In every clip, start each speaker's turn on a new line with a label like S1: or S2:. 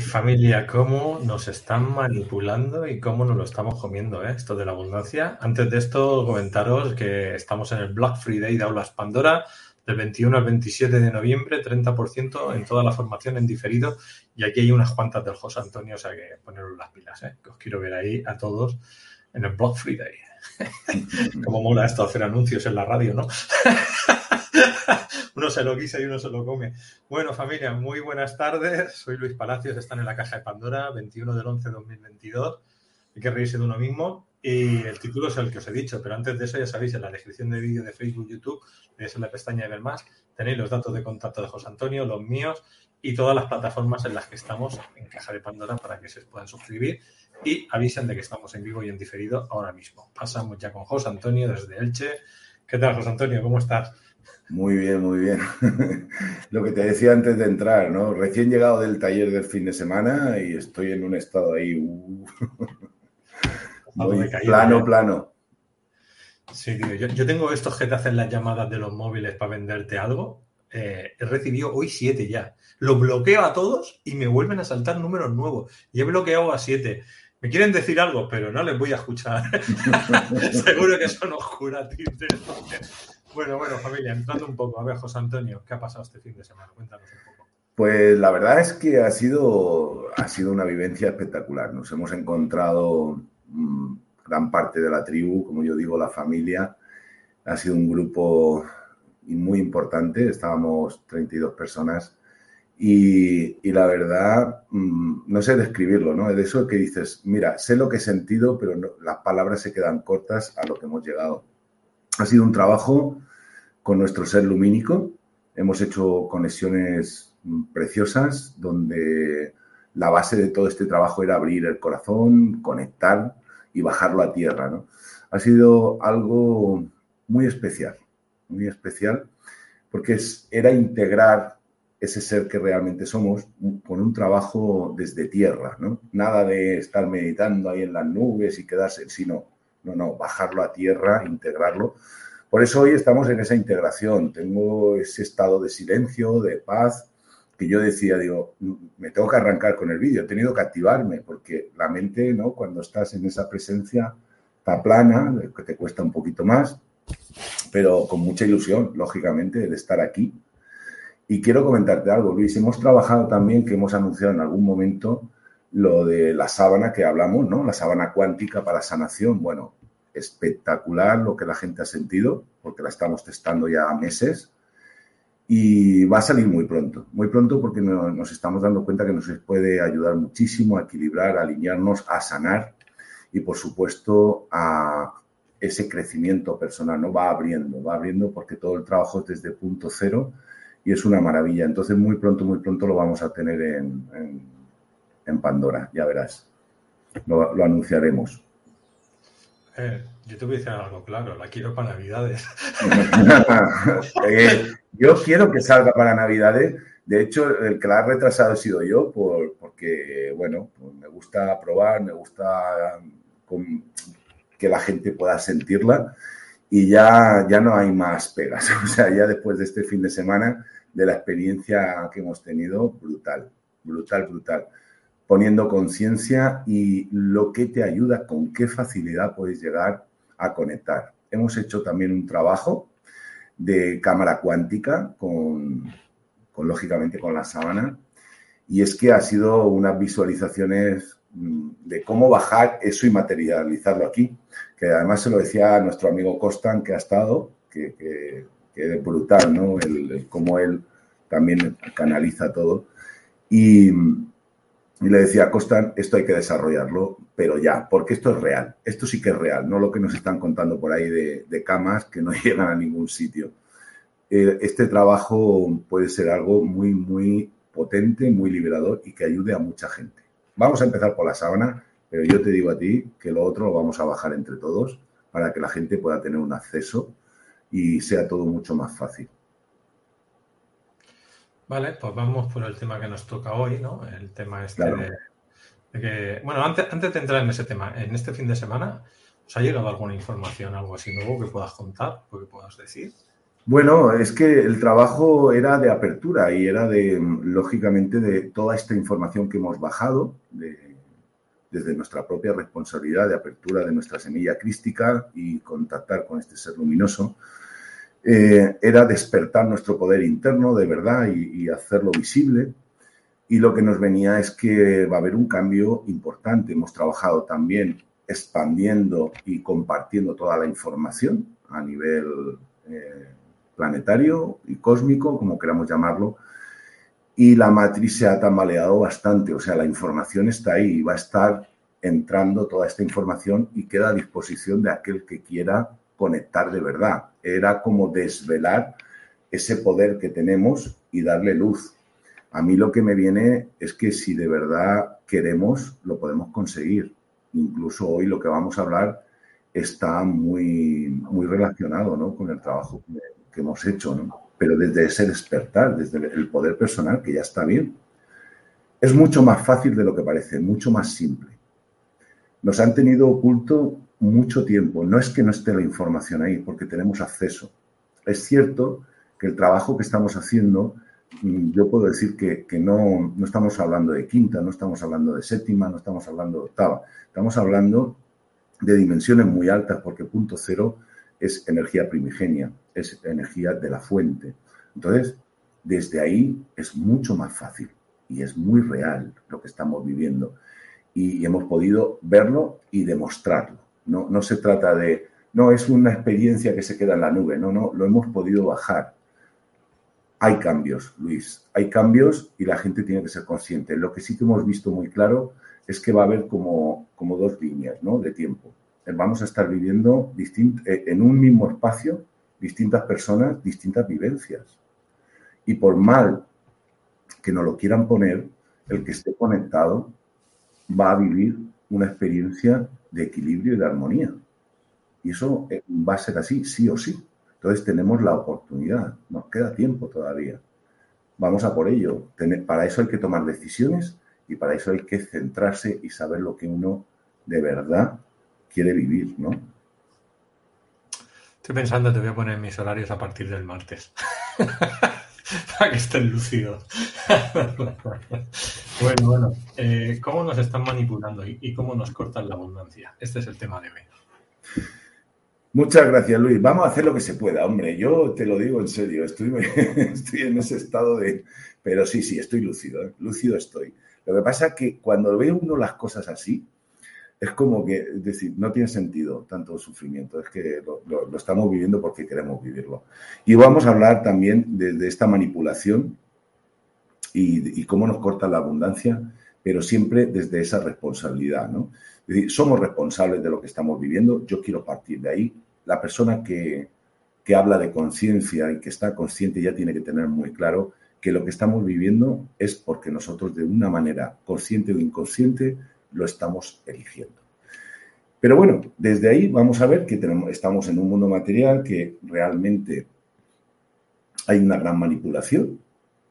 S1: Familia, cómo nos están manipulando y cómo nos lo estamos comiendo, ¿eh? esto de la abundancia. Antes de esto, comentaros que estamos en el Black Friday de Aulas Pandora, del 21 al 27 de noviembre, 30% en toda la formación en diferido. Y aquí hay unas cuantas del José Antonio, o sea que poneros las pilas, ¿eh? que os quiero ver ahí a todos en el Black Friday. Cómo mola esto hacer anuncios en la radio, ¿no? uno se lo guisa y uno se lo come. Bueno, familia, muy buenas tardes. Soy Luis Palacios, están en la caja de Pandora, 21 del 11 de 2022. Hay que reírse de uno mismo. Y el título es el que os he dicho, pero antes de eso, ya sabéis, en la descripción del vídeo de Facebook, YouTube, es en la pestaña de ver más, tenéis los datos de contacto de José Antonio, los míos y todas las plataformas en las que estamos en Caja de Pandora para que se puedan suscribir y avisen de que estamos en vivo y en diferido ahora mismo. Pasamos ya con José Antonio desde Elche. ¿Qué tal, José Antonio? ¿Cómo estás?
S2: Muy bien, muy bien. Lo que te decía antes de entrar, ¿no? Recién llegado del taller del fin de semana y estoy en un estado ahí. Uh, plano, ¿eh? plano.
S1: Sí, tío. Yo, tengo estos que te hacen las llamadas de los móviles para venderte algo. Eh, he recibido hoy siete ya. Lo bloqueo a todos y me vuelven a saltar números nuevos. Y he bloqueado a siete. Me quieren decir algo, pero no les voy a escuchar. Seguro que son oscuratintes. Bueno, bueno, familia, entrando un poco. A ver, José Antonio, ¿qué ha pasado este fin de semana? Cuéntanos un poco.
S2: Pues la verdad es que ha sido, ha sido una vivencia espectacular. Nos hemos encontrado mm, gran parte de la tribu, como yo digo, la familia. Ha sido un grupo muy importante, estábamos 32 personas y, la verdad, mm, no sé describirlo, ¿no? De eso que dices, mira, sé lo que he sentido, pero las palabras se quedan cortas a lo que hemos llegado. Ha sido un trabajo con nuestro ser lumínico. Hemos hecho conexiones preciosas donde la base de todo este trabajo era abrir el corazón, conectar y bajarlo a tierra. ¿no? Ha sido algo muy especial, muy especial, porque es, era integrar ese ser que realmente somos con un trabajo desde tierra, ¿no? Nada de estar meditando ahí en las nubes y quedarse, sino no, no, bajarlo a tierra, integrarlo. Por eso hoy estamos en esa integración. Tengo ese estado de silencio, de paz, que yo decía, digo, me tengo que arrancar con el vídeo, he tenido que activarme, porque la mente, ¿no? Cuando estás en esa presencia, está plana, que te cuesta un poquito más, pero con mucha ilusión, lógicamente, de estar aquí. Y quiero comentarte algo, Luis. Hemos trabajado también, que hemos anunciado en algún momento, lo de la sábana que hablamos, ¿no? La sábana cuántica para sanación. Bueno, espectacular lo que la gente ha sentido, porque la estamos testando ya meses. Y va a salir muy pronto, muy pronto porque nos estamos dando cuenta que nos puede ayudar muchísimo a equilibrar, a alinearnos, a sanar y por supuesto a ese crecimiento personal, ¿no? Va abriendo, va abriendo porque todo el trabajo es desde punto cero y es una maravilla. Entonces muy pronto, muy pronto lo vamos a tener en en Pandora, ya verás. Lo, anunciaremos.
S1: Eh, yo te voy a decir algo claro, la quiero para Navidades.
S2: Eh, yo quiero que salga para Navidades. De hecho, el que la ha retrasado he sido yo, por, porque, bueno, pues me gusta probar, me gusta que la gente pueda sentirla y ya, ya no hay más pegas. O sea, ya después de este fin de semana, de la experiencia que hemos tenido, brutal, brutal, brutal poniendo conciencia y lo que te ayuda, con qué facilidad puedes llegar a conectar. Hemos hecho también un trabajo de cámara cuántica con, lógicamente con la sábana y es que ha sido unas visualizaciones mm, de cómo bajar eso y materializarlo aquí, que además se lo decía a nuestro amigo Costan que ha estado, que, que, es brutal, ¿no? El, cómo él también canaliza todo. Y, Y le decía, Costa, esto hay que desarrollarlo, pero ya, porque esto es real. Esto sí que es real, no lo que nos están contando por ahí de, camas que no llegan a ningún sitio. Eh, este trabajo puede ser algo muy, muy potente, muy liberador y que ayude a mucha gente. Vamos a empezar por la sábana, pero yo te digo a ti que lo otro lo vamos a bajar entre todos para que la gente pueda tener un acceso y sea todo mucho más fácil.
S1: Vale, pues vamos por el tema que nos toca hoy, ¿no? El tema este de, que, bueno, antes, antes de entrar en ese tema, en este fin de semana, ¿os ha llegado alguna información, algo así nuevo que puedas contar o que puedas decir?
S2: Bueno, es que el trabajo era de apertura y era de, lógicamente, de toda esta información que hemos bajado, desde nuestra propia responsabilidad de apertura de nuestra semilla crística y contactar con este ser luminoso, eh, era despertar nuestro poder interno de verdad y, hacerlo visible. Y lo que nos venía es que va a haber un cambio importante. Hemos trabajado también expandiendo y compartiendo toda la información a nivel eh, planetario y cósmico, como queramos llamarlo. Y la matriz se ha tambaleado bastante, o sea, la información está ahí y va a estar entrando toda esta información y queda a disposición de aquel que quiera conectar de verdad. Era como desvelar ese poder que tenemos y darle luz. A mí lo que me viene es que si de verdad queremos, lo podemos conseguir. Incluso hoy lo que vamos a hablar está muy, muy relacionado ¿no? con el trabajo que, hemos hecho, ¿no? pero desde ese despertar, desde el poder personal, que ya está bien. Es mucho más fácil de lo que parece, mucho más simple. Nos han tenido oculto mucho tiempo. No es que no esté la información ahí, porque tenemos acceso. Es cierto que el trabajo que estamos haciendo, mm, yo puedo decir que, no, no estamos hablando de quinta, no estamos hablando de séptima, no estamos hablando de octava. Estamos hablando de dimensiones muy altas, porque punto cero es energía primigenia, es energía de la fuente. Entonces, desde ahí es mucho más fácil y es muy real lo que estamos viviendo. y hemos podido verlo y demostrarlo. No, no se trata de, no, es una experiencia que se queda en la nube, no, no, lo hemos podido bajar. Hay cambios, Luis, hay cambios y la gente tiene que ser consciente. Lo que sí que hemos visto muy claro es que va a haber como, como dos líneas ¿no? de tiempo. Vamos a estar viviendo eh, en un mismo espacio distintas personas, distintas vivencias. Y por mal que no lo quieran poner, el que esté conectado va a vivir una experiencia de equilibrio y de armonía. Y eso eh, va a ser así, sí o sí. Entonces tenemos la oportunidad, nos queda tiempo todavía. Vamos a por ello. Para eso hay que tomar decisiones y para eso hay que centrarse y saber lo que uno de verdad quiere vivir, ¿no?
S1: Estoy pensando, te voy a poner mis horarios a partir del martes. para que estén lúcidos. bueno, bueno. Eh, ¿Cómo nos están manipulando y, cómo nos cortan la abundancia? Este es el tema de hoy.
S2: Muchas gracias, Luis. Vamos a hacer lo que se pueda, hombre. Yo te lo digo en serio. Estoy, estoy en ese estado de... Pero sí, sí, estoy lúcido. ¿eh? Lúcido estoy. Lo que pasa es que cuando ve uno las cosas así, es como que, es decir, no tiene sentido tanto sufrimiento, es que lo, estamos viviendo porque queremos vivirlo. Y vamos a hablar también de, esta manipulación y, cómo nos corta la abundancia, pero siempre desde esa responsabilidad, ¿no? Es decir, somos responsables de lo que estamos viviendo, yo quiero partir de ahí. La persona que, que habla de conciencia y que está consciente ya tiene que tener muy claro que lo que estamos viviendo es porque nosotros de una manera consciente o inconsciente lo estamos eligiendo. Pero bueno, desde ahí vamos a ver que estamos en un mundo material que realmente hay una gran manipulación,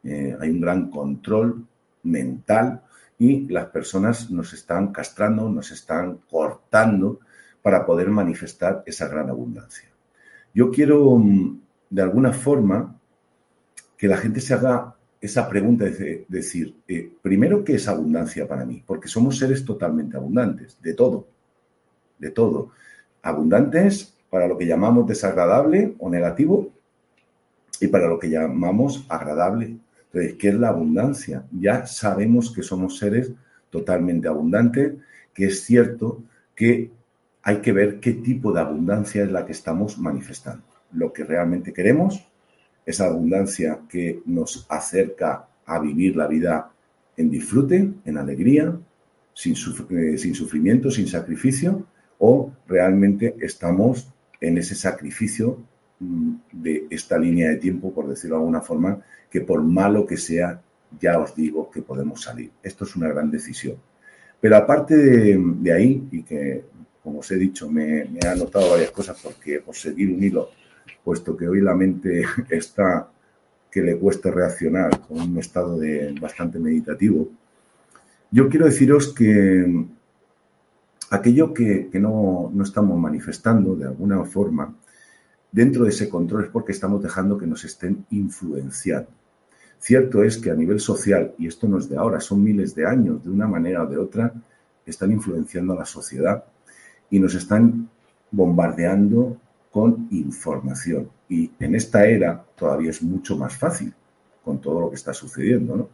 S2: eh, hay un gran control mental y las personas nos están castrando, nos están cortando para poder manifestar esa gran abundancia. Yo quiero, mm, de alguna forma, que la gente se haga esa pregunta de decir, eh, primero, ¿qué es abundancia para mí? Porque somos seres totalmente abundantes, de todo, de todo. Abundantes para lo que llamamos desagradable o negativo y para lo que llamamos agradable. Entonces, ¿qué es la abundancia? Ya sabemos que somos seres totalmente abundantes, que es cierto que hay que ver qué tipo de abundancia es la que estamos manifestando. Lo que realmente queremos esa abundancia que nos acerca a vivir la vida en disfrute, en alegría, sin, eh, sufrimiento, sin sacrificio, o realmente estamos en ese sacrificio mm, de esta línea de tiempo, por decirlo de alguna forma, que por malo que sea, ya os digo que podemos salir. Esto es una gran decisión. Pero aparte de, ahí, y que, como os he dicho, me, me, he anotado varias cosas porque por seguir un hilo, puesto que hoy la mente está que le cuesta reaccionar con un estado de bastante meditativo, yo quiero deciros que aquello que, no, no, estamos manifestando de alguna forma dentro de ese control es porque estamos dejando que nos estén influenciando. Cierto es que a nivel social, y esto no es de ahora, son miles de años, de una manera o de otra, están influenciando a la sociedad y nos están bombardeando con información. Y en esta era todavía es mucho más fácil con todo lo que está sucediendo. ¿no?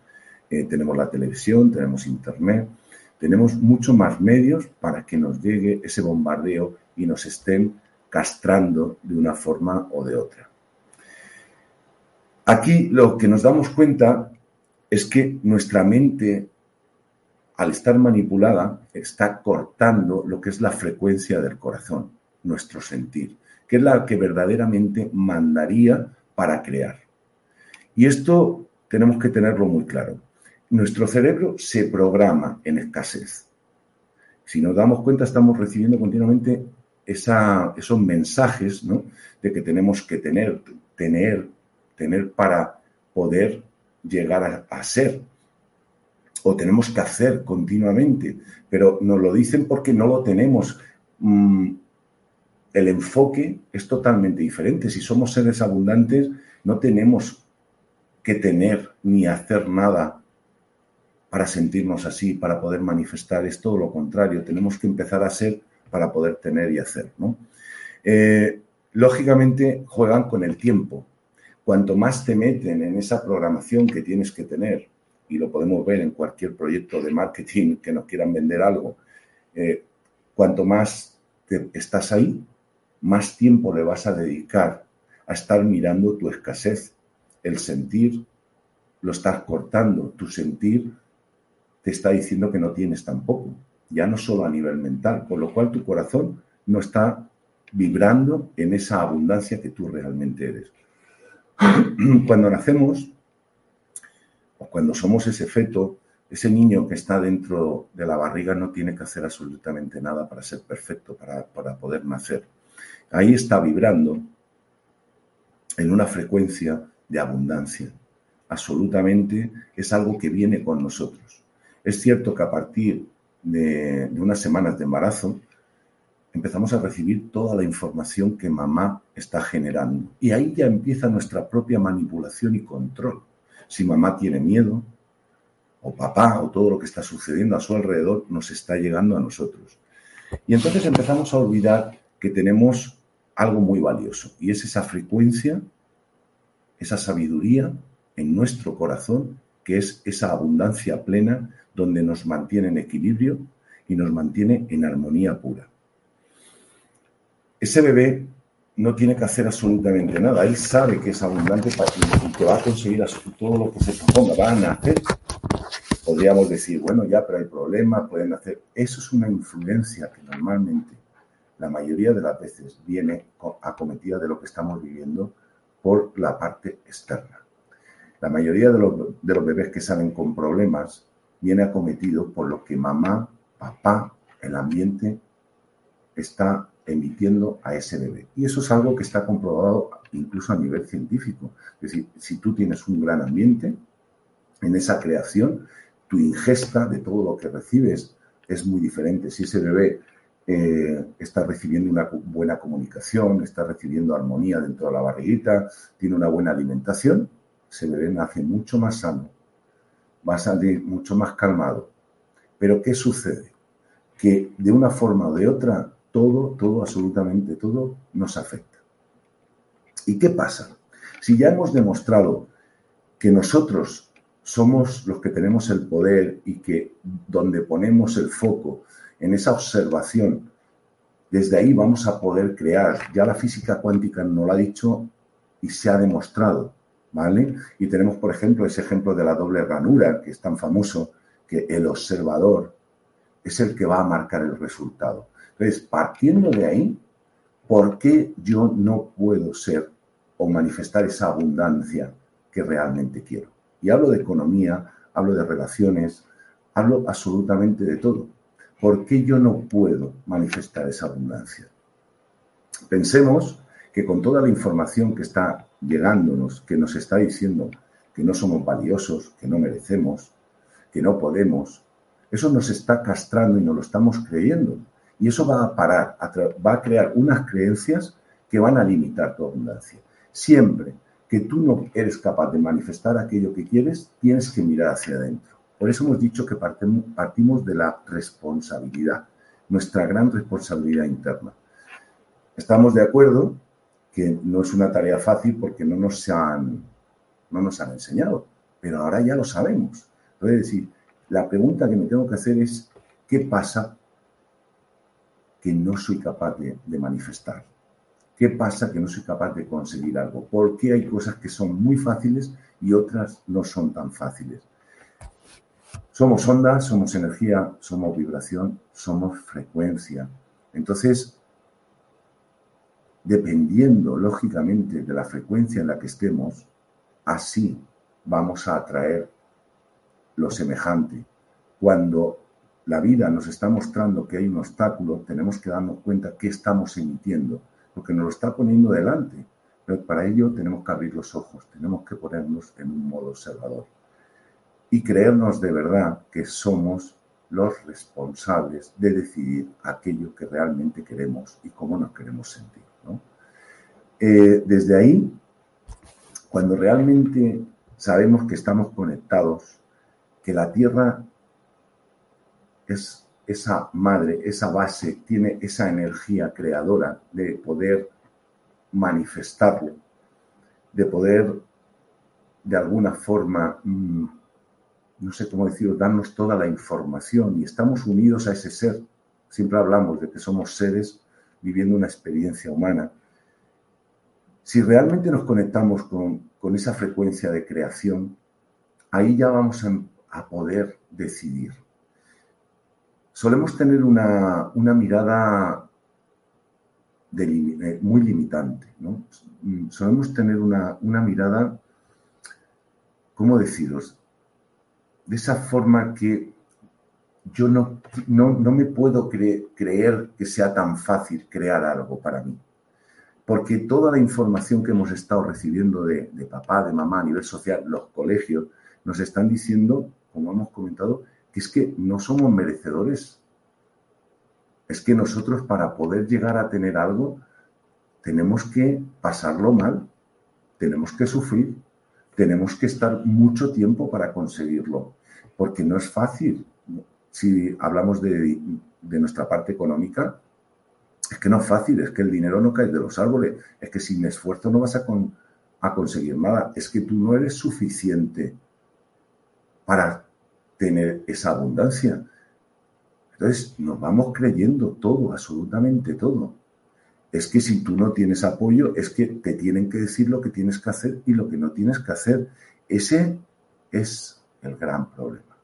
S2: Eh, tenemos la televisión, tenemos internet, tenemos mucho más medios para que nos llegue ese bombardeo y nos estén castrando de una forma o de otra. Aquí lo que nos damos cuenta es que nuestra mente, al estar manipulada, está cortando lo que es la frecuencia del corazón, nuestro sentir, que es la que verdaderamente mandaría para crear. Y esto tenemos que tenerlo muy claro nuestro cerebro se programa en escasez. Si nos damos cuenta, estamos recibiendo continuamente esos mensajes de que tenemos que tener, tener, tener para poder llegar a, ser. O tenemos que hacer continuamente. Pero nos lo dicen porque no lo tenemos. Mm, el enfoque es totalmente diferente. Si somos seres abundantes, no tenemos que tener ni hacer nada para sentirnos así, para poder manifestar, es todo lo contrario, tenemos que empezar a ser para poder tener y hacer. ¿no? Eh, lógicamente juegan con el tiempo. Cuanto más te meten en esa programación que tienes que tener, y lo podemos ver en cualquier proyecto de marketing que nos quieran vender algo, eh, cuanto más estás ahí, más tiempo le vas a dedicar a estar mirando tu escasez, el sentir, lo estás cortando, tu sentir te está diciendo que no tienes tampoco, ya no solo a nivel mental, con lo cual tu corazón no está vibrando en esa abundancia que tú realmente eres. Cuando nacemos, o cuando somos ese feto, ese niño que está dentro de la barriga no tiene que hacer absolutamente nada para ser perfecto, para, para poder nacer. Ahí está vibrando en una frecuencia de abundancia. Absolutamente es algo que viene con nosotros. Es cierto que a partir de, unas semanas de embarazo empezamos a recibir toda la información que mamá está generando. Y ahí ya empieza nuestra propia manipulación y control. Si mamá tiene miedo, o papá, o todo lo que está sucediendo a su alrededor, nos está llegando a nosotros. Y entonces empezamos a olvidar que tenemos algo muy valioso, y es esa frecuencia, esa sabiduría en nuestro corazón, que es esa abundancia plena donde nos mantiene en equilibrio y nos mantiene en armonía pura. Ese bebé no tiene que hacer absolutamente nada. Él sabe que es abundante y que va a conseguir todo lo que se proponga. Va a nacer. Podríamos decir, bueno, ya, pero hay problemas, pueden hacer. Eso es una influencia que normalmente, la mayoría de las veces, viene acometida de lo que estamos viviendo por la parte externa. La mayoría de los, de los bebés que salen con problemas viene acometido por lo que mamá, papá, el ambiente está emitiendo a ese bebé. Y eso es algo que está comprobado incluso a nivel científico. Es decir, si tú tienes un gran ambiente en esa creación, tu ingesta de todo lo que recibes es muy diferente. Si ese bebé eh, está recibiendo una buena comunicación, está recibiendo armonía dentro de la barriguita, tiene una buena alimentación, ese bebé nace mucho más sano, va a salir mucho más calmado. Pero ¿qué sucede? Que de una forma o de otra, todo, todo, absolutamente todo nos afecta. ¿Y qué pasa? Si ya hemos demostrado que nosotros somos los que tenemos el poder y que donde ponemos el foco en esa observación, desde ahí vamos a poder crear. Ya la física cuántica nos lo ha dicho y se ha demostrado Y tenemos, por ejemplo, ese ejemplo de la doble ranura, que es tan famoso, que el observador es el que va a marcar el resultado. Entonces, partiendo de ahí, ¿por qué yo no puedo ser o manifestar esa abundancia que realmente quiero? Y hablo de economía, hablo de relaciones, hablo absolutamente de todo. ¿Por qué yo no puedo manifestar esa abundancia? Pensemos que con toda la información que está llegándonos, que nos está diciendo que no somos valiosos, que no merecemos, que no podemos, eso nos está castrando y nos lo estamos creyendo. Y eso va a parar, va a crear unas creencias que van a limitar tu abundancia. Siempre que tú no eres capaz de manifestar aquello que quieres, tienes que mirar hacia adentro. Por eso hemos dicho que partimos de la responsabilidad, nuestra gran responsabilidad interna. Estamos de acuerdo que no es una tarea fácil porque no nos han, no nos han enseñado, pero ahora ya lo sabemos. Es decir, la pregunta que me tengo que hacer es, ¿qué pasa que no soy capaz de, de manifestar? ¿Qué pasa que no soy capaz de conseguir algo? ¿Por qué hay cosas que son muy fáciles y otras no son tan fáciles? Somos ondas, somos energía, somos vibración, somos frecuencia. Entonces, dependiendo lógicamente de la frecuencia en la que estemos, así vamos a atraer lo semejante. Cuando la vida nos está mostrando que hay un obstáculo, tenemos que darnos cuenta que estamos emitiendo, porque nos lo está poniendo delante. Pero para ello tenemos que abrir los ojos, tenemos que ponernos en un modo observador y creernos de verdad que somos los responsables de decidir aquello que realmente queremos y cómo nos queremos sentir. Eh, desde ahí, cuando realmente sabemos que estamos conectados, que la Tierra es esa madre, esa base, tiene esa energía creadora de poder manifestarlo, de poder de alguna forma, mm, no sé cómo decirlo, darnos toda la información y estamos unidos a ese ser. Siempre hablamos de que somos seres viviendo una experiencia humana si realmente nos conectamos con, esa frecuencia de creación, ahí ya vamos a, poder decidir. Solemos tener una, mirada eh, muy limitante, ¿no? Solemos tener una, mirada, ¿cómo deciros? De esa forma que yo no, no, me puedo creer que sea tan fácil crear algo para mí porque toda la información que hemos estado recibiendo de, papá, de mamá a nivel social, los colegios, nos están diciendo, como hemos comentado, que es que no somos merecedores. Es que nosotros para poder llegar a tener algo tenemos que pasarlo mal, tenemos que sufrir, tenemos que estar mucho tiempo para conseguirlo, porque no es fácil. Si hablamos de, de nuestra parte económica, es que no es fácil, es que el dinero no cae de los árboles, es que sin esfuerzo no vas a, a conseguir nada, es que tú no eres suficiente para tener esa abundancia. Entonces nos vamos creyendo todo, absolutamente todo. Es que si tú no tienes apoyo, es que te tienen que decir lo que tienes que hacer y lo que no tienes que hacer. Ese es el gran problema.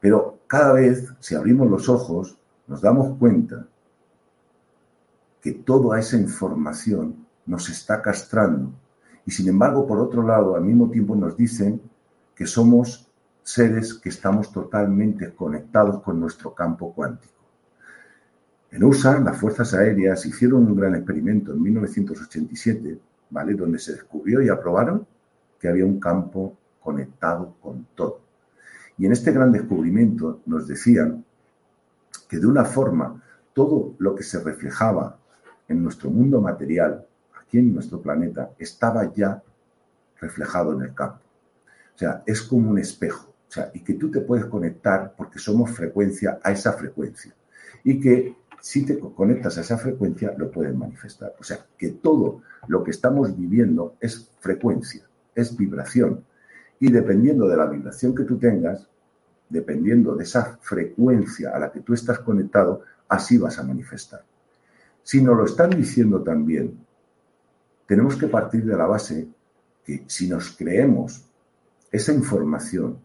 S2: Pero cada vez, si abrimos los ojos, nos damos cuenta que toda esa información nos está castrando. Y sin embargo, por otro lado, al mismo tiempo nos dicen que somos seres que estamos totalmente conectados con nuestro campo cuántico. En USA, las fuerzas aéreas hicieron un gran experimento en 1987, ¿vale? Donde se descubrió y aprobaron que había un campo conectado con todo. Y en este gran descubrimiento nos decían que de una forma todo lo que se reflejaba en nuestro mundo material, aquí en nuestro planeta, estaba ya reflejado en el campo. O sea, es como un espejo. O sea, y que tú te puedes conectar porque somos frecuencia a esa frecuencia. Y que si te conectas a esa frecuencia, lo puedes manifestar. O sea, que todo lo que estamos viviendo es frecuencia, es vibración. Y dependiendo de la vibración que tú tengas, dependiendo de esa frecuencia a la que tú estás conectado, así vas a manifestar. Si nos lo están diciendo también, tenemos que partir de la base que si nos creemos esa información,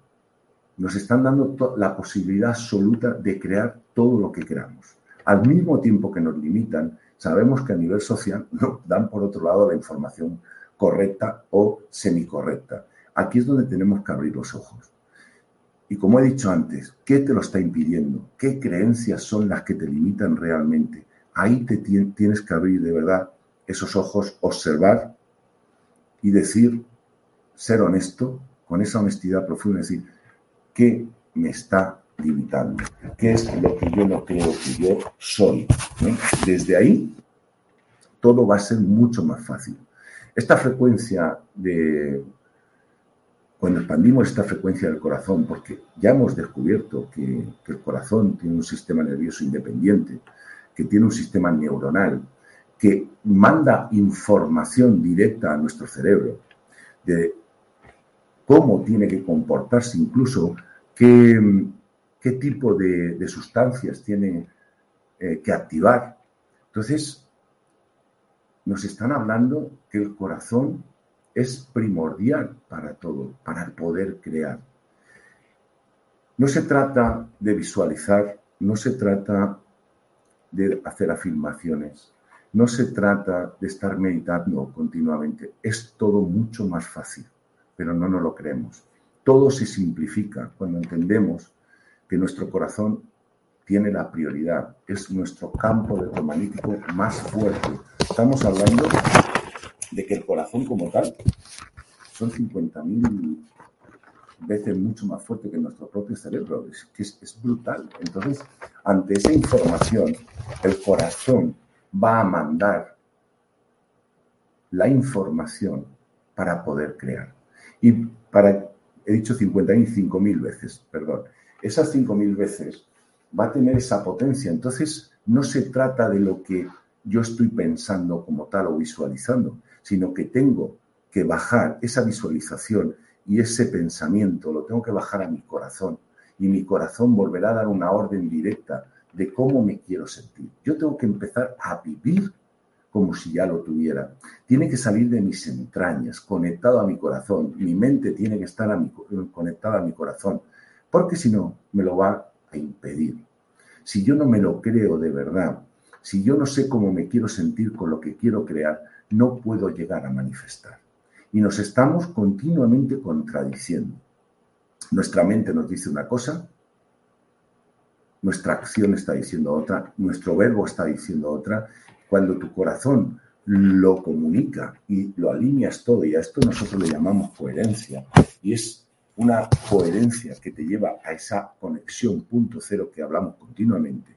S2: nos están dando la posibilidad absoluta de crear todo lo que queramos. Al mismo tiempo que nos limitan, sabemos que a nivel social nos dan por otro lado la información correcta o semicorrecta. Aquí es donde tenemos que abrir los ojos. Y como he dicho antes, ¿qué te lo está impidiendo? ¿Qué creencias son las que te limitan realmente? Ahí te tienes que abrir de verdad esos ojos, observar y decir, ser honesto, con esa honestidad profunda, decir, ¿qué me está limitando? ¿Qué es lo que yo no creo que yo soy? Desde ahí, todo va a ser mucho más fácil. Esta frecuencia de, cuando expandimos esta frecuencia del corazón, porque ya hemos descubierto que, que, el corazón tiene un sistema nervioso independiente, que tiene un sistema neuronal, que manda información directa a nuestro cerebro de cómo tiene que comportarse, incluso qué, qué tipo de, sustancias tiene eh, que activar. Entonces, nos están hablando que el corazón es primordial para todo, para poder crear. No se trata de visualizar, no se trata de hacer afirmaciones, no se trata de estar meditando continuamente, es todo mucho más fácil, pero no nos lo creemos. Todo se simplifica cuando entendemos que nuestro corazón tiene la prioridad, es nuestro campo electromagnético más fuerte. Estamos hablando de que el corazón como tal son 50.000 veces mucho más fuerte que nuestro propio cerebro, es, que es brutal. Entonces, ante esa información, el corazón va a mandar la información para poder crear. Y para, he dicho 55 mil veces, perdón, esas 5 mil veces va a tener esa potencia. Entonces, no se trata de lo que yo estoy pensando como tal o visualizando, sino que tengo que bajar esa visualización y ese pensamiento, lo tengo que bajar a mi corazón. Y mi corazón volverá a dar una orden directa de cómo me quiero sentir. Yo tengo que empezar a vivir como si ya lo tuviera. Tiene que salir de mis entrañas, conectado a mi corazón. Mi mente tiene que estar conectada a mi corazón, porque si no, me lo va a impedir. Si yo no me lo creo de verdad, si yo no sé cómo me quiero sentir con lo que quiero crear, no puedo llegar a manifestar. Y nos estamos continuamente contradiciendo. Nuestra mente nos dice una cosa, nuestra acción está diciendo otra, nuestro verbo está diciendo otra. Cuando tu corazón lo comunica y lo alineas todo, y a esto nosotros le llamamos coherencia, y es una coherencia que te lleva a esa conexión punto cero que hablamos continuamente,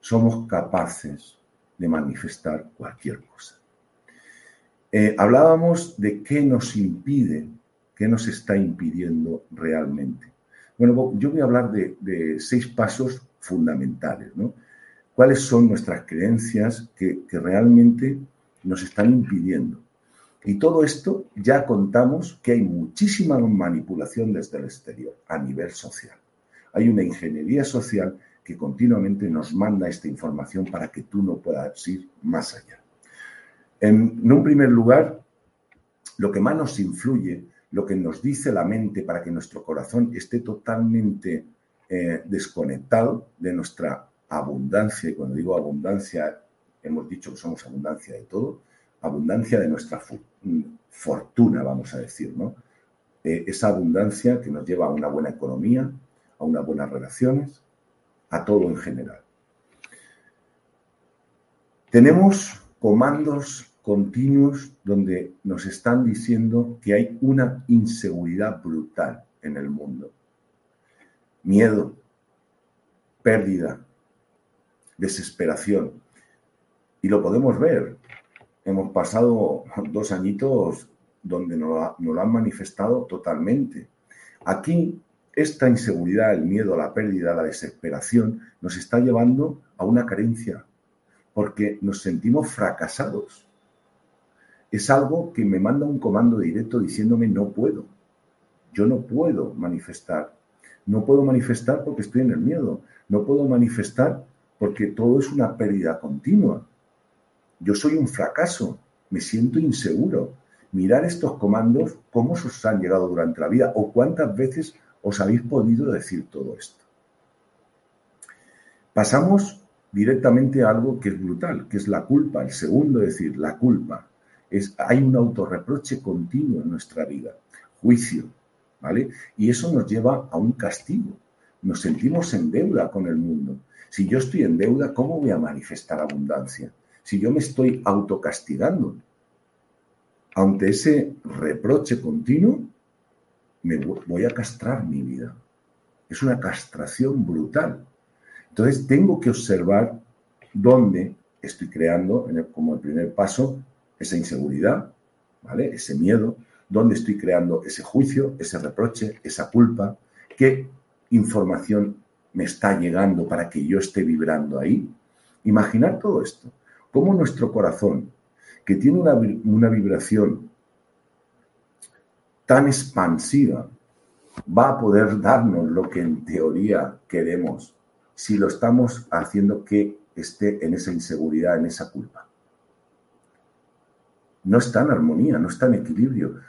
S2: somos capaces de manifestar cualquier cosa. Eh, hablábamos de qué nos impide, qué nos está impidiendo realmente. Bueno, yo voy a hablar de, seis pasos fundamentales, ¿no? ¿Cuáles son nuestras creencias que, realmente nos están impidiendo? Y todo esto ya contamos que hay muchísima manipulación desde el exterior a nivel social. Hay una ingeniería social que continuamente nos manda esta información para que tú no puedas ir más allá. En, un primer lugar, lo que más nos influye lo que nos dice la mente para que nuestro corazón esté totalmente eh, desconectado de nuestra abundancia. Y cuando digo abundancia, hemos dicho que somos abundancia de todo, abundancia de nuestra fortuna, vamos a decir, ¿no? Eh, esa abundancia que nos lleva a una buena economía, a unas buenas relaciones, a todo en general. Tenemos comandos continuos donde nos están diciendo que hay una inseguridad brutal en el mundo. Miedo, pérdida, desesperación. Y lo podemos ver. Hemos pasado dos añitos donde nos lo han manifestado totalmente. Aquí, esta inseguridad, el miedo, la pérdida, la desesperación, nos está llevando a una carencia, porque nos sentimos fracasados es algo que me manda un comando directo diciéndome no puedo. Yo no puedo manifestar. No puedo manifestar porque estoy en el miedo. No puedo manifestar porque todo es una pérdida continua. Yo soy un fracaso. Me siento inseguro. mirar estos comandos, cómo os han llegado durante la vida o cuántas veces os habéis podido decir todo esto. Pasamos directamente a algo que es brutal, que es la culpa. El segundo, es decir, la culpa. Es, hay un autorreproche continuo en nuestra vida, juicio, ¿vale? Y eso nos lleva a un castigo. Nos sentimos en deuda con el mundo. Si yo estoy en deuda, ¿cómo voy a manifestar abundancia? Si yo me estoy autocastigando, ante ese reproche continuo, me voy a castrar mi vida. Es una castración brutal. Entonces tengo que observar dónde estoy creando, como el primer paso, esa inseguridad, ¿vale? Ese miedo, dónde estoy creando ese juicio, ese reproche, esa culpa, qué información me está llegando para que yo esté vibrando ahí. Imaginar todo esto, cómo nuestro corazón, que tiene una vibración tan expansiva, va a poder darnos lo que en teoría queremos si lo estamos haciendo que esté en esa inseguridad, en esa culpa. No está en armonía, no está en equilibrio.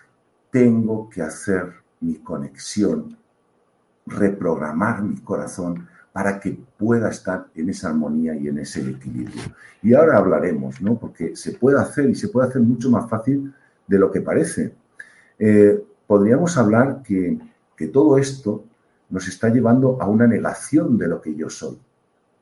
S2: Tengo que hacer mi conexión, reprogramar mi corazón para que pueda estar en esa armonía y en ese equilibrio. Y ahora hablaremos, ¿no? Porque se puede hacer y se puede hacer mucho más fácil de lo que parece. Eh, podríamos hablar que, que todo esto nos está llevando a una negación de lo que yo soy.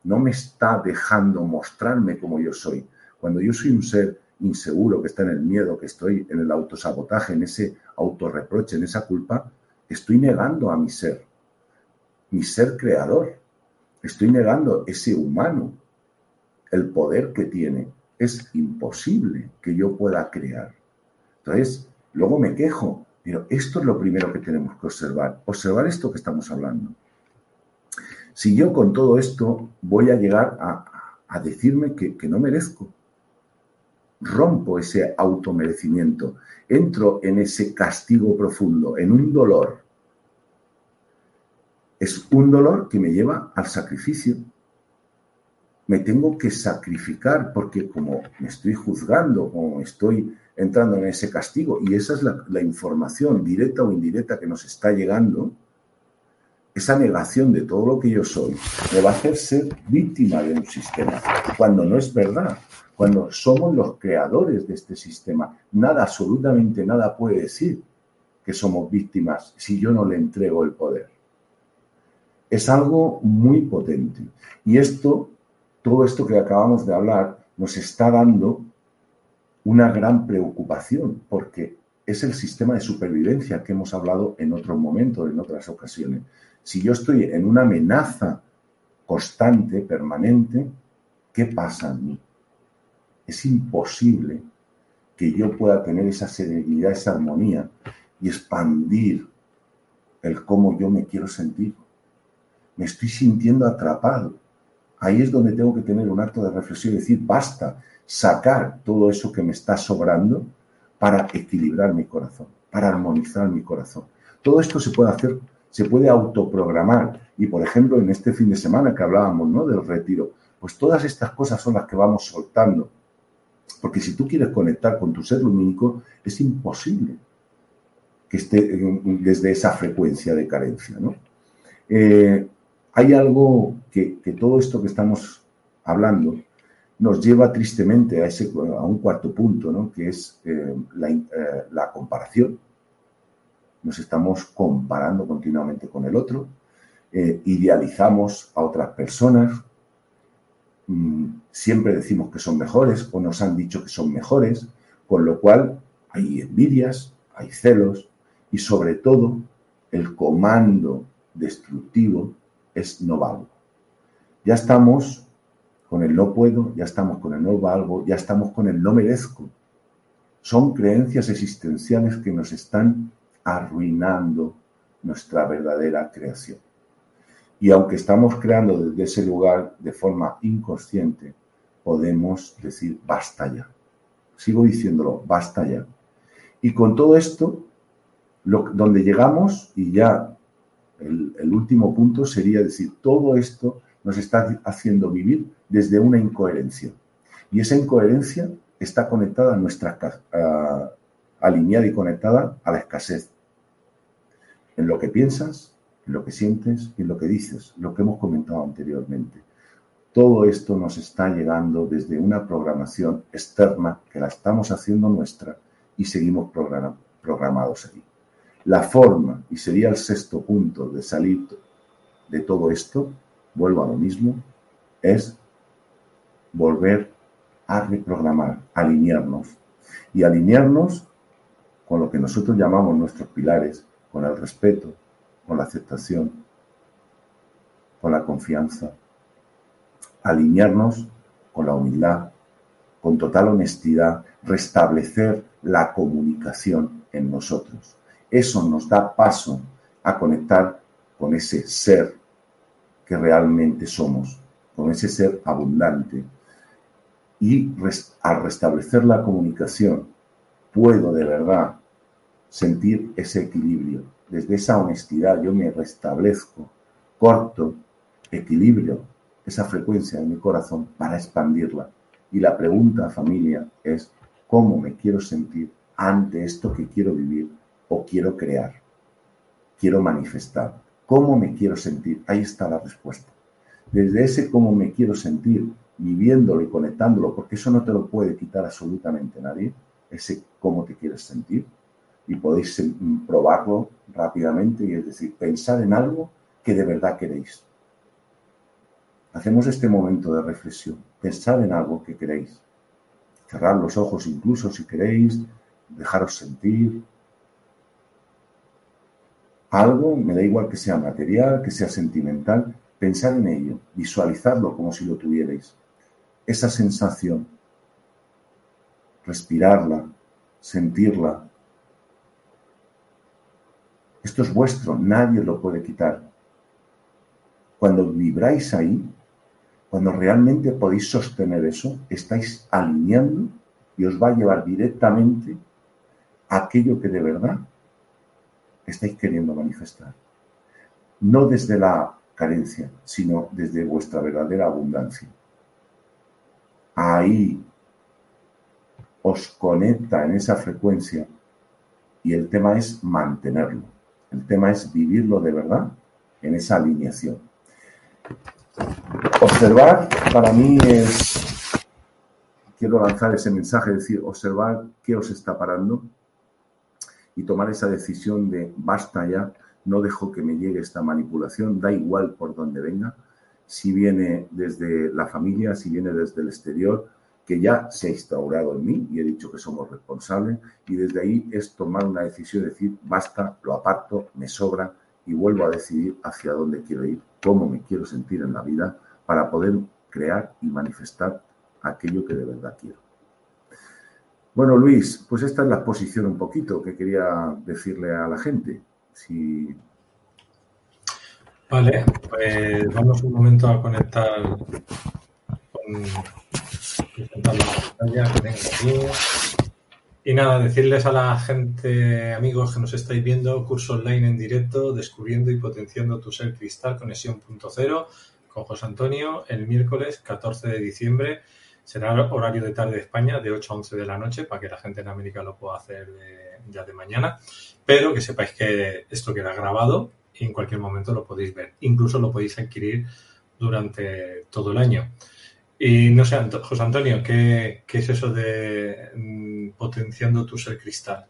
S2: No me está dejando mostrarme como yo soy. Cuando yo soy un ser inseguro, que está en el miedo, que estoy en el autosabotaje, en ese autorreproche, en esa culpa, estoy negando a mi ser, mi ser creador. Estoy negando ese humano, el poder que tiene. Es imposible que yo pueda crear. Entonces, luego me quejo. Pero esto es lo primero que tenemos que observar. Observar esto que estamos hablando. Si yo con todo esto voy a llegar a, decirme que, que no merezco, rompo ese automerecimiento, entro en ese castigo profundo, en un dolor. Es un dolor que me lleva al sacrificio. Me tengo que sacrificar porque como me estoy juzgando, como estoy entrando en ese castigo, y esa es la, información directa o indirecta que nos está llegando, esa negación de todo lo que yo soy me va a hacer ser víctima de un sistema, cuando no es verdad cuando somos los creadores de este sistema. Nada, absolutamente nada puede decir que somos víctimas si yo no le entrego el poder. Es algo muy potente. Y esto, todo esto que acabamos de hablar, nos está dando una gran preocupación, porque es el sistema de supervivencia que hemos hablado en otros momentos, en otras ocasiones. Si yo estoy en una amenaza constante, permanente, ¿qué pasa en mí? es imposible que yo pueda tener esa serenidad, esa armonía y expandir el cómo yo me quiero sentir. Me estoy sintiendo atrapado. Ahí es donde tengo que tener un acto de reflexión y decir, basta, sacar todo eso que me está sobrando para equilibrar mi corazón, para armonizar mi corazón. Todo esto se puede hacer, se puede autoprogramar. Y, por ejemplo, en este fin de semana que hablábamos ¿no? del retiro, pues todas estas cosas son las que vamos soltando porque si tú quieres conectar con tu ser lumínico, es imposible que esté desde esa frecuencia de carencia. ¿no? Eh, hay algo que, todo esto que estamos hablando nos lleva tristemente a, ese, a un cuarto punto, ¿no? que es eh, la, eh, la comparación. Nos estamos comparando continuamente con el otro, idealizamos a otras personas, Mm, siempre decimos que son mejores o nos han dicho que son mejores, con lo cual hay envidias, hay celos y sobre todo el comando destructivo es no. Ya estamos con el no puedo, ya estamos con el no valgo, ya estamos con el no merezco. Son creencias existenciales que nos están arruinando nuestra verdadera creación. Y aunque estamos creando desde ese lugar de forma inconsciente, podemos decir basta ya. Sigo diciéndolo, basta ya. Y con todo esto, donde llegamos, y ya el último punto sería decir, todo esto nos está haciendo vivir desde una incoherencia. Y esa incoherencia está conectada a nuestra, alineada y conectada a la escasez. En lo que piensas, en lo que sientes y en lo que dices, lo que hemos comentado anteriormente. Todo esto nos está llegando desde una programación externa que la estamos haciendo nuestra y seguimos programados ahí. La forma, y sería el sexto punto de salir de todo esto, vuelvo a lo mismo, es volver a reprogramar, alinearnos. Y alinearnos con lo que nosotros llamamos nuestros pilares, con el respeto, con la aceptación, con la confianza. Alinearnos con la humildad, con total honestidad, restablecer la comunicación en nosotros. Eso nos da paso a conectar con ese ser que realmente somos, con ese ser abundante. Y al restablecer la comunicación, puedo de verdad sentir ese equilibrio. Desde esa honestidad yo me restablezco, corto, equilibrio esa frecuencia en mi corazón para expandirla. Y la pregunta, familia, es cómo me quiero sentir ante esto que quiero vivir o quiero crear, quiero manifestar. ¿Cómo me quiero sentir? Ahí está la respuesta. Desde ese cómo me quiero sentir, viviéndolo y conectándolo, porque eso no te lo puede quitar absolutamente nadie, ese cómo te quieres sentir, y podéis probarlo rápidamente, y es decir, pensar en algo que de verdad queréis. Hacemos este momento de reflexión, pensar en algo que queréis. Cerrar los ojos incluso si queréis, dejaros sentir, algo, me da igual que sea material, que sea sentimental, pensar en ello, visualizarlo como si lo tuvierais. Esa sensación, respirarla, sentirla. Esto es vuestro, nadie lo puede quitar. Cuando vibráis ahí, cuando realmente podéis sostener eso, estáis alineando y os va a llevar directamente a aquello que de verdad estáis queriendo manifestar. No desde la carencia, sino desde vuestra verdadera abundancia. Ahí os conecta en esa frecuencia y el tema es mantenerlo. El tema es vivirlo de verdad en esa alineación. Observar para mí es, quiero lanzar ese mensaje, decir, observar qué os está parando, y tomar esa decisión de basta ya, no dejo que me llegue esta manipulación, da igual por dónde venga, si viene desde la familia, si viene desde el exterior, que ya se ha instaurado en mí y he dicho que somos responsables y desde ahí es tomar una decisión, decir basta, lo aparto, me sobra y vuelvo a decidir hacia dónde quiero ir, cómo me quiero sentir en la vida para poder crear y manifestar aquello que de verdad quiero. Bueno, Luis, pues esta es la exposición un poquito que quería decirle a la gente.
S1: Vale, pues vamos un momento a conectar con la pantalla que tengo aquí. Y nada, decirles a la gente, amigos que nos estáis viendo, curso online en directo, descubriendo y potenciando tu ser cristal, conexión punto cero, con José Antonio, el miércoles 14 de diciembre Será horario de tarde de España, de 8 a 11 de la noche, para que la gente en América lo pueda hacer ya de mañana. Pero que sepáis que esto queda grabado y en cualquier momento lo podéis ver. Incluso lo podéis adquirir durante todo el año. Y no sé, José Antonio, ¿qué, es eso de mm, potenciando tu ser cristal?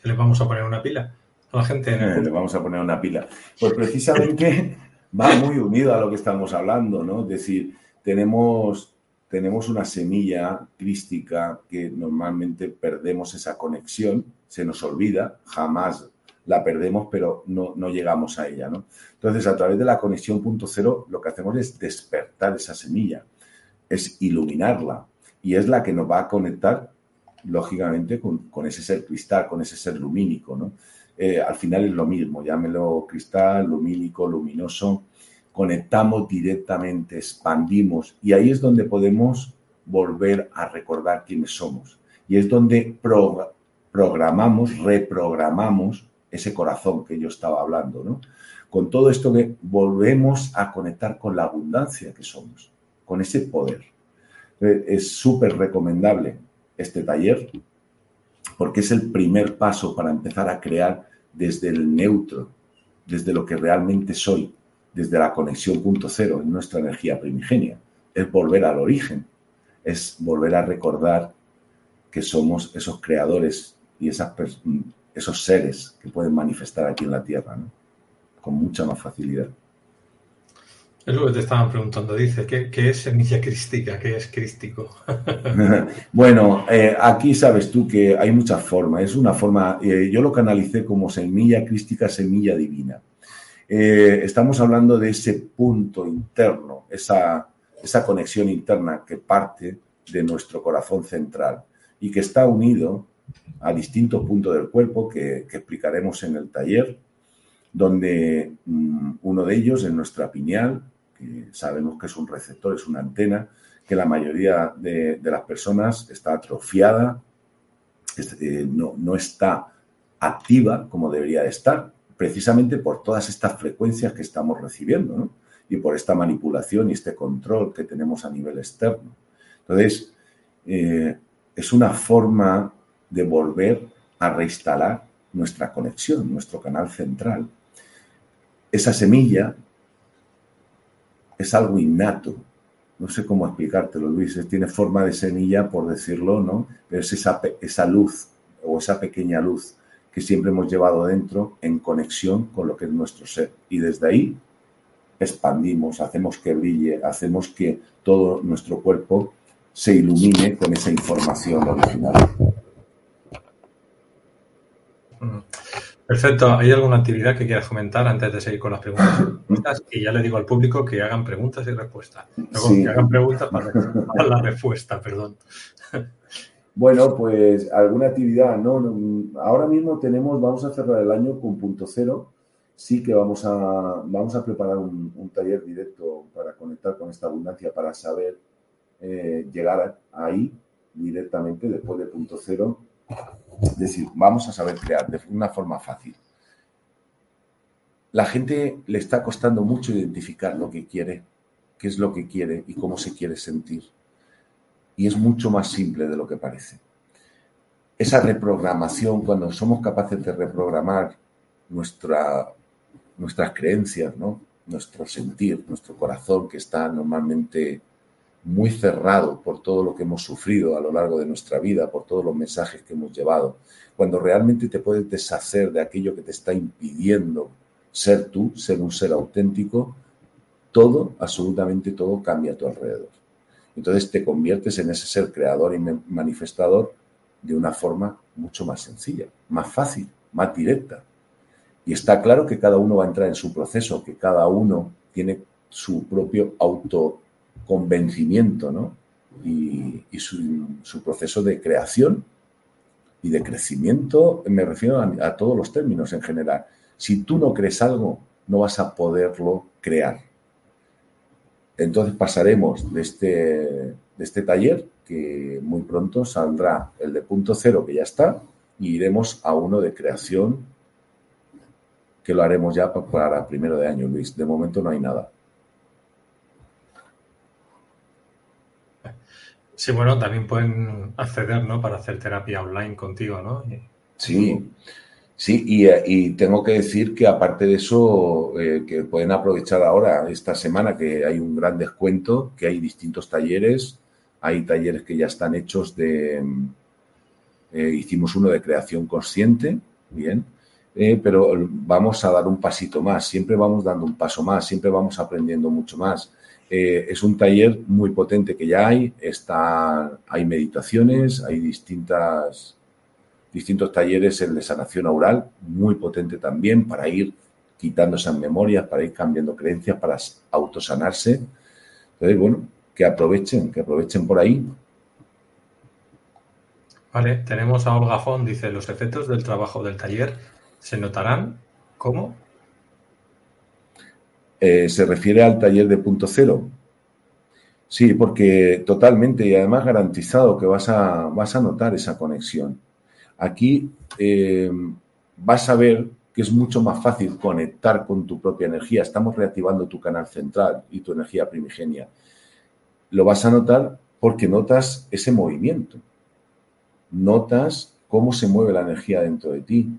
S1: ¿Que le vamos a poner una pila a la gente?
S2: En Le vamos a poner una pila. Pues precisamente va muy unido a lo que estamos hablando, ¿no? Es decir, tenemos tenemos una semilla crística que normalmente perdemos esa conexión, se nos olvida, jamás la perdemos, pero no, no llegamos a ella. ¿no? Entonces, a través de la conexión punto cero, lo que hacemos es despertar esa semilla, es iluminarla y es la que nos va a conectar, lógicamente, con, ese ser cristal, con ese ser lumínico. ¿no? Eh, al final es lo mismo, llámelo cristal, lumínico, luminoso conectamos directamente, expandimos y ahí es donde podemos volver a recordar quiénes somos. Y es donde programamos, reprogramamos ese corazón que yo estaba hablando, ¿no? Con todo esto que volvemos a conectar con la abundancia que somos, con ese poder. Eh, es súper recomendable este taller porque es el primer paso para empezar a crear desde el neutro, desde lo que realmente soy, desde la conexión punto cero en nuestra energía primigenia. Es volver al origen, es volver a recordar que somos esos creadores y esas esos seres que pueden manifestar aquí en la Tierra, con mucha más facilidad.
S1: Es lo que te estaban preguntando, dice, ¿qué, es semilla crística? ¿Qué es crístico?
S2: bueno, eh, aquí sabes tú que hay muchas formas. Es una forma, eh, yo lo canalicé como semilla crística, semilla divina. Eh, estamos hablando de ese punto interno, esa, esa conexión interna que parte de nuestro corazón central y que está unido a distintos puntos del cuerpo que, explicaremos en el taller, donde mm, uno de ellos es nuestra pineal, que sabemos que es un receptor, es una antena, que la mayoría de, las personas está atrofiada, eh, no, no, está activa como debería de estar, precisamente por todas estas frecuencias que estamos recibiendo, y por esta manipulación y este control que tenemos a nivel externo. Entonces, eh, es una forma de volver a reinstalar nuestra conexión, nuestro canal central. Esa semilla es algo innato. No sé cómo explicártelo, Luis. Tiene forma de semilla, por decirlo, ¿no? Pero es esa, esa luz o esa pequeña luz que siempre hemos llevado dentro en conexión con lo que es nuestro ser. Y desde ahí expandimos, hacemos que brille, hacemos que todo nuestro cuerpo se ilumine con esa información original.
S1: Perfecto. ¿Hay alguna actividad que quieras comentar antes de seguir con las preguntas? Y ya le digo al público que hagan preguntas y respuestas. Luego que hagan preguntas para, la respuesta, perdón.
S2: Bueno, pues alguna actividad, ¿no? Ahora mismo tenemos, vamos a cerrar el año con punto cero. Sí que vamos a, vamos a preparar un, taller directo para conectar con esta abundancia, para saber eh, llegar ahí directamente después de punto cero es decir, vamos a saber crear de una forma fácil. La gente le está costando mucho identificar lo que quiere, qué es lo que quiere y cómo se quiere sentir. Y es mucho más simple de lo que parece. Esa reprogramación, cuando somos capaces de reprogramar nuestra, nuestras creencias, ¿no? nuestro sentir, nuestro corazón, que está normalmente muy cerrado por todo lo que hemos sufrido a lo largo de nuestra vida, por todos los mensajes que hemos llevado, cuando realmente te puedes deshacer de aquello que te está impidiendo ser tú, ser un ser auténtico, todo, absolutamente todo cambia a tu alrededor. Entonces te conviertes en ese ser creador y manifestador de una forma mucho más sencilla, más fácil, más directa. Y está claro que cada uno va a entrar en su proceso, que cada uno tiene su propio auto convencimiento ¿no? y, su, proceso de creación y de crecimiento, me refiero a, todos los términos en general. Si tú no crees algo, no vas a poderlo crear. Entonces pasaremos de este, de este taller, que muy pronto saldrá el de punto cero, que ya está, y iremos a uno de creación, que lo haremos ya para primero de año, Luis. De momento no hay nada.
S1: Sí, bueno, también pueden acceder, ¿no? Para hacer terapia online contigo, ¿no?
S2: Sí, sí, y, tengo que decir que aparte de eso, eh, que pueden aprovechar ahora, esta semana, que hay un gran descuento, que hay distintos talleres, hay talleres que ya están hechos de, eh, hicimos uno de creación consciente, bien, eh, pero vamos a dar un pasito más, siempre vamos dando un paso más, siempre vamos aprendiendo mucho más. Eh, es un taller muy potente que ya hay. Está, hay meditaciones, hay distintas, distintos talleres, el de sanación oral, muy potente también para ir quitando esas memorias, para ir cambiando creencias, para autosanarse. Entonces, bueno, que aprovechen, que aprovechen por ahí.
S1: Vale, tenemos a Olga Font, dice, los efectos del trabajo del taller se notarán ¿cómo?
S2: Eh, ¿Se refiere al taller de punto cero? Sí, porque totalmente y además garantizado que vas a, vas a notar esa conexión. Aquí eh, vas a ver que es mucho más fácil conectar con tu propia energía. Estamos reactivando tu canal central y tu energía primigenia. Lo vas a notar porque notas ese movimiento. Notas cómo se mueve la energía dentro de ti.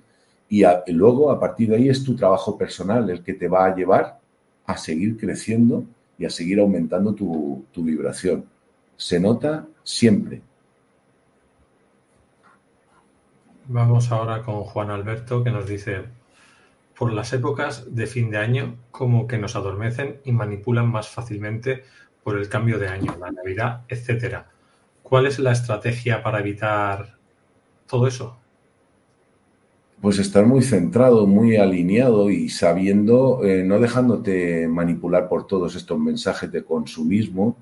S2: Y, luego, a partir de ahí, es tu trabajo personal el que te va a llevar a seguir creciendo y a seguir aumentando tu, tu vibración. Se nota siempre.
S1: Vamos ahora con Juan Alberto que nos dice, por las épocas de fin de año, como que nos adormecen y manipulan más fácilmente por el cambio de año, la Navidad, etcétera. ¿Cuál es la estrategia para evitar todo eso?
S2: Pues estar muy centrado, muy alineado y sabiendo, eh, no dejándote manipular por todos estos mensajes de consumismo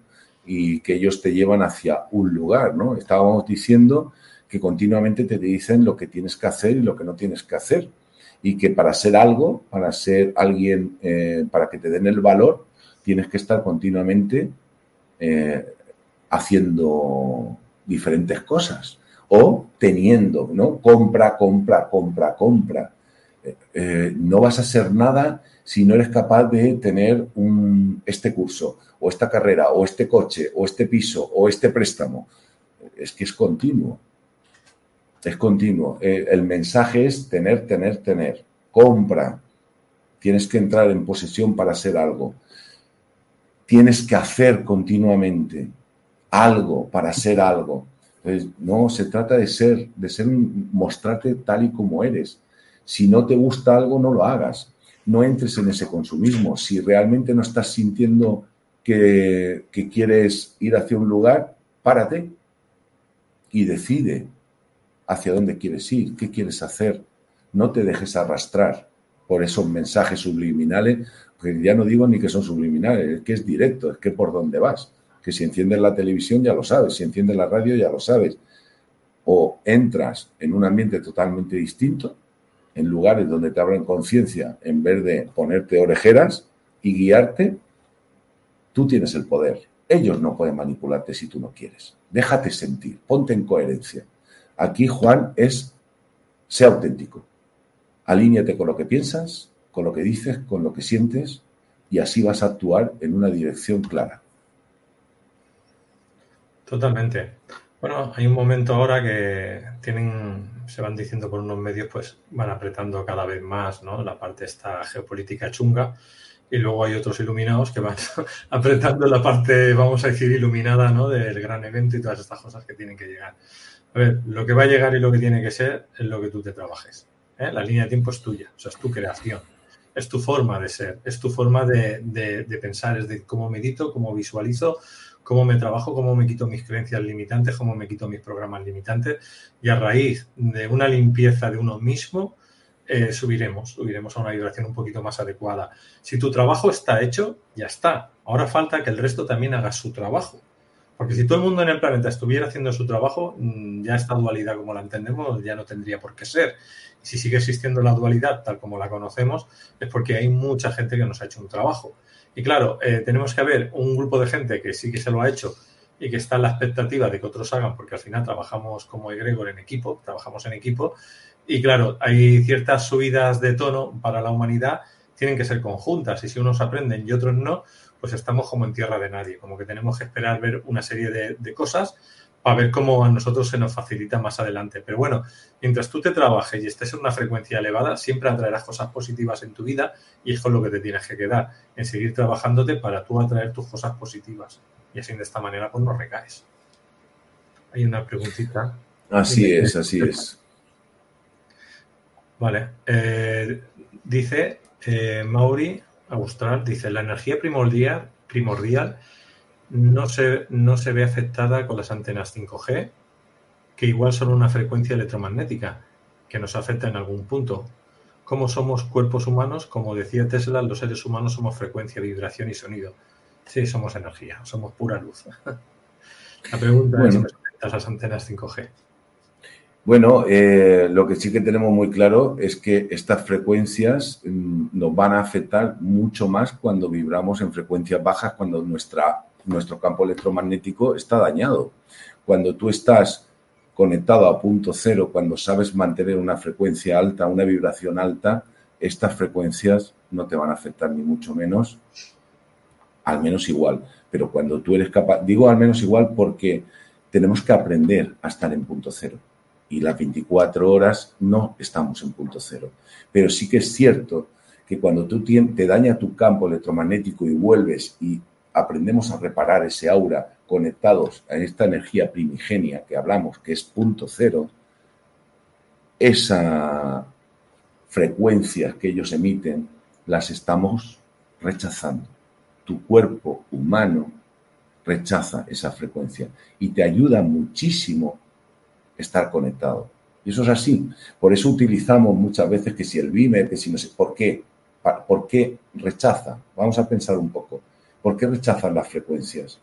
S2: y que ellos te llevan hacia un lugar, ¿no? Estábamos diciendo que continuamente te dicen lo que tienes que hacer y lo que no tienes que hacer y que para ser algo, para ser alguien, eh, para que te den el valor, tienes que estar continuamente eh, haciendo diferentes cosas o teniendo, ¿no? Compra, compra, compra, compra. Eh, no vas a hacer nada si no eres capaz de tener un, este curso, o esta carrera, o este coche, o este piso, o este préstamo. Es que es continuo. Es continuo. El mensaje es tener, tener, tener. Compra. Tienes que entrar en posesión para hacer algo. Tienes que hacer continuamente algo para ser algo no, se trata de ser, de ser, mostrarte tal y como eres. Si no te gusta algo, no lo hagas. No entres en ese consumismo. Si realmente no estás sintiendo que quieres ir hacia un lugar, párate y decide hacia dónde quieres ir, qué quieres hacer. No te dejes arrastrar por esos mensajes subliminales, que ya no digo ni que son subliminales, es que es directo, es que por dónde vas que si enciendes la televisión ya lo sabes, si enciendes la radio ya lo sabes. O entras en un ambiente totalmente distinto, en lugares donde te abren conciencia, en vez de ponerte orejeras y guiarte, tú tienes el poder. Ellos no pueden manipularte si tú no quieres. Déjate sentir, ponte en coherencia. Aquí Juan es, sea auténtico. Alíñate con lo que piensas, con lo que dices, con lo que sientes y así vas a actuar en una dirección clara.
S1: Totalmente. Bueno, hay un momento ahora que tienen, se van diciendo por unos medios, pues van apretando cada vez más, ¿no? La parte esta geopolítica chunga. Y luego hay otros iluminados que van apretando la parte, vamos a decir, iluminada, ¿no? Del gran evento y todas estas cosas que tienen que llegar. A ver, lo que va a llegar y lo que tiene que ser es lo que tú te trabajes. ¿eh? La línea de tiempo es tuya, o sea, es tu creación, es tu forma de ser, es tu forma de, de, pensar, es de cómo medito, cómo visualizo, cómo me trabajo, cómo me quito mis creencias limitantes, cómo me quito mis programas limitantes y a raíz de una limpieza de uno mismo, eh, subiremos, subiremos a una vibración un poquito más adecuada. Si tu trabajo está hecho, ya está. Ahora falta que el resto también haga su trabajo. Porque si todo el mundo en el planeta estuviera haciendo su trabajo, mm, ya esta dualidad como la entendemos ya no tendría por qué ser. Si sigue existiendo la dualidad tal como la conocemos, es porque hay mucha gente que nos ha hecho un trabajo. Y claro, eh, tenemos que haber un grupo de gente que sí que se lo ha hecho y que está en la expectativa de que otros hagan, porque al final trabajamos como egregor en equipo, trabajamos en equipo. Y claro, hay ciertas subidas de tono para la humanidad, tienen que ser conjuntas. Y si unos aprenden y otros no, pues estamos como en tierra de nadie, como que tenemos que esperar ver una serie de, de cosas para ver cómo a nosotros se nos facilita más adelante. Pero bueno, mientras tú te trabajes y estés en una frecuencia elevada, siempre atraerás cosas positivas en tu vida y es con lo que te tienes que quedar, en seguir trabajándote para tú atraer tus cosas positivas. Y así de esta manera pues no recaes. Hay una preguntita.
S2: Así es, así es.
S1: Vale. Eh, dice eh, Mauri Austral, dice, la energía primordial, primordial no se, no se ve afectada con las antenas 5G, que igual son una frecuencia electromagnética que nos afecta en algún punto. Como somos cuerpos humanos, como decía Tesla, los seres humanos somos frecuencia, vibración y sonido. Sí, somos energía, somos pura luz. La pregunta es si nos afectan las antenas 5G.
S2: Bueno, eh, lo que sí que tenemos muy claro es que estas frecuencias mm, nos van a afectar mucho más cuando vibramos en frecuencias bajas, cuando nuestra nuestro campo electromagnético está dañado. Cuando tú estás conectado a punto cero, cuando sabes mantener una frecuencia alta, una vibración alta, estas frecuencias no te van a afectar ni mucho menos, al menos igual. Pero cuando tú eres capaz, digo al menos igual porque tenemos que aprender a estar en punto cero. Y las 24 horas no estamos en punto cero. Pero sí que es cierto que cuando tú te daña tu campo electromagnético y vuelves y aprendemos a reparar ese aura conectados a esta energía primigenia que hablamos, que es punto cero, esa frecuencias que ellos emiten las estamos rechazando. Tu cuerpo humano rechaza esa frecuencia y te ayuda muchísimo estar conectado. Y eso es así. Por eso utilizamos muchas veces que si el BIMER, que si no sé, ¿por qué? ¿Por qué rechaza? Vamos a pensar un poco. ¿Por qué rechazan las frecuencias?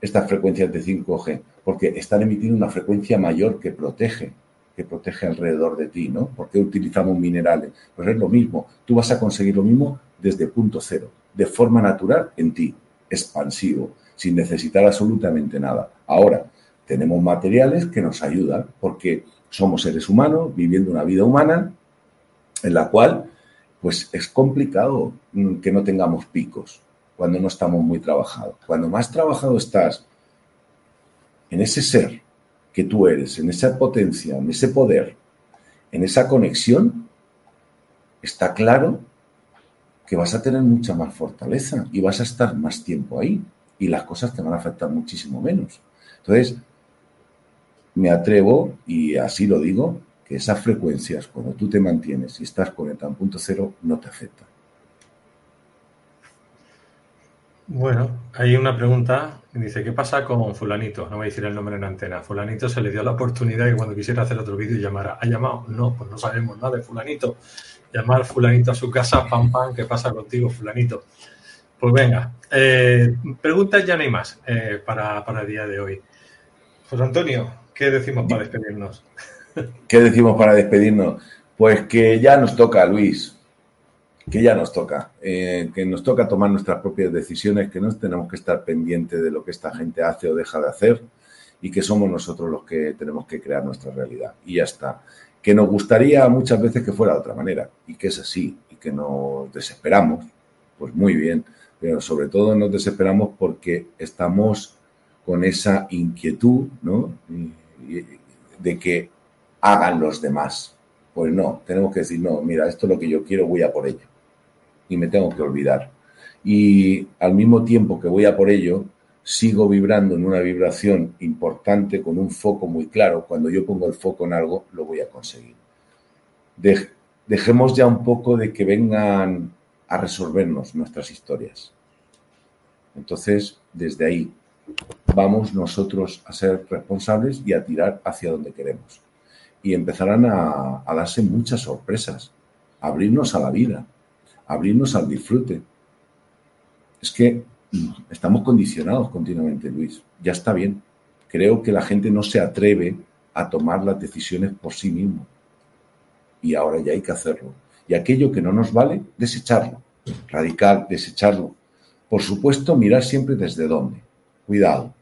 S2: Estas frecuencias de 5G. Porque están emitiendo una frecuencia mayor que protege, que protege alrededor de ti, ¿no? ¿Por qué utilizamos minerales? Pues es lo mismo. Tú vas a conseguir lo mismo desde punto cero, de forma natural en ti, expansivo, sin necesitar absolutamente nada. Ahora, tenemos materiales que nos ayudan porque somos seres humanos viviendo una vida humana en la cual pues es complicado mm, que no tengamos picos cuando no estamos muy trabajados. Cuando más trabajado estás en ese ser que tú eres, en esa potencia, en ese poder, en esa conexión, está claro que vas a tener mucha más fortaleza y vas a estar más tiempo ahí y las cosas te van a afectar muchísimo menos. Entonces, me atrevo, y así lo digo, que esas frecuencias, cuando tú te mantienes y estás conectado en punto cero, no te afectan.
S1: Bueno, hay una pregunta que dice, ¿qué pasa con fulanito? No voy a decir el nombre en antena. Fulanito se le dio la oportunidad que cuando quisiera hacer otro vídeo llamara. ¿Ha llamado? No, pues no sabemos nada de fulanito. Llamar fulanito a su casa, pam, pam, ¿qué pasa contigo, fulanito? Pues venga, eh, preguntas ya no hay más eh, para, para el día de hoy. Pues Antonio, ¿Qué decimos para despedirnos?
S2: ¿Qué decimos para despedirnos? Pues que ya nos toca, Luis, que ya nos toca, eh, que nos toca tomar nuestras propias decisiones, que no tenemos que estar pendientes de lo que esta gente hace o deja de hacer y que somos nosotros los que tenemos que crear nuestra realidad. Y ya está. Que nos gustaría muchas veces que fuera de otra manera y que es así y que nos desesperamos, pues muy bien, pero sobre todo nos desesperamos porque estamos con esa inquietud, ¿no? De que hagan los demás. Pues no, tenemos que decir, no, mira, esto es lo que yo quiero, voy a por ello. Y me tengo que olvidar. Y al mismo tiempo que voy a por ello, sigo vibrando en una vibración importante con un foco muy claro. Cuando yo pongo el foco en algo, lo voy a conseguir. dejemos ya un poco de que vengan a resolvernos nuestras historias. Entonces, desde ahí, vamos nosotros a ser responsables y a tirar hacia donde queremos. Y empezarán a, darse muchas sorpresas, abrirnos a la vida, abrirnos al disfrute. Es que estamos condicionados continuamente, Luis. Ya está bien. Creo que la gente no se atreve a tomar las decisiones por sí mismo. Y ahora ya hay que hacerlo. Y aquello que no nos vale, desecharlo. Radical, desecharlo. Por supuesto, mirar siempre desde dónde. Cuidado.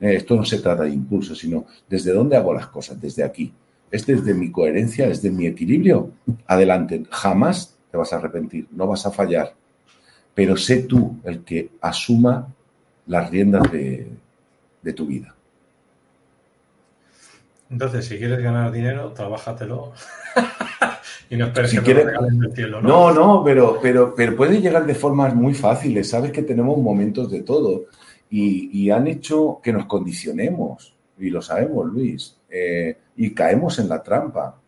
S2: Eh, esto no se trata de impulso, sino desde dónde hago las cosas, desde aquí. Es desde mi coherencia, es de mi equilibrio. Adelante, jamás te vas a arrepentir, no vas a fallar. Pero sé tú el que asuma las riendas de, tu vida.
S1: Entonces, si quieres ganar dinero, trabájatelo. y no esperes que
S2: te cielo, ¿no? No, no, pero, pero, pero puede llegar de formas muy fáciles. Sabes que tenemos momentos de todo y, han hecho que nos condicionemos, y lo sabemos, Luis, eh, y caemos en la trampa.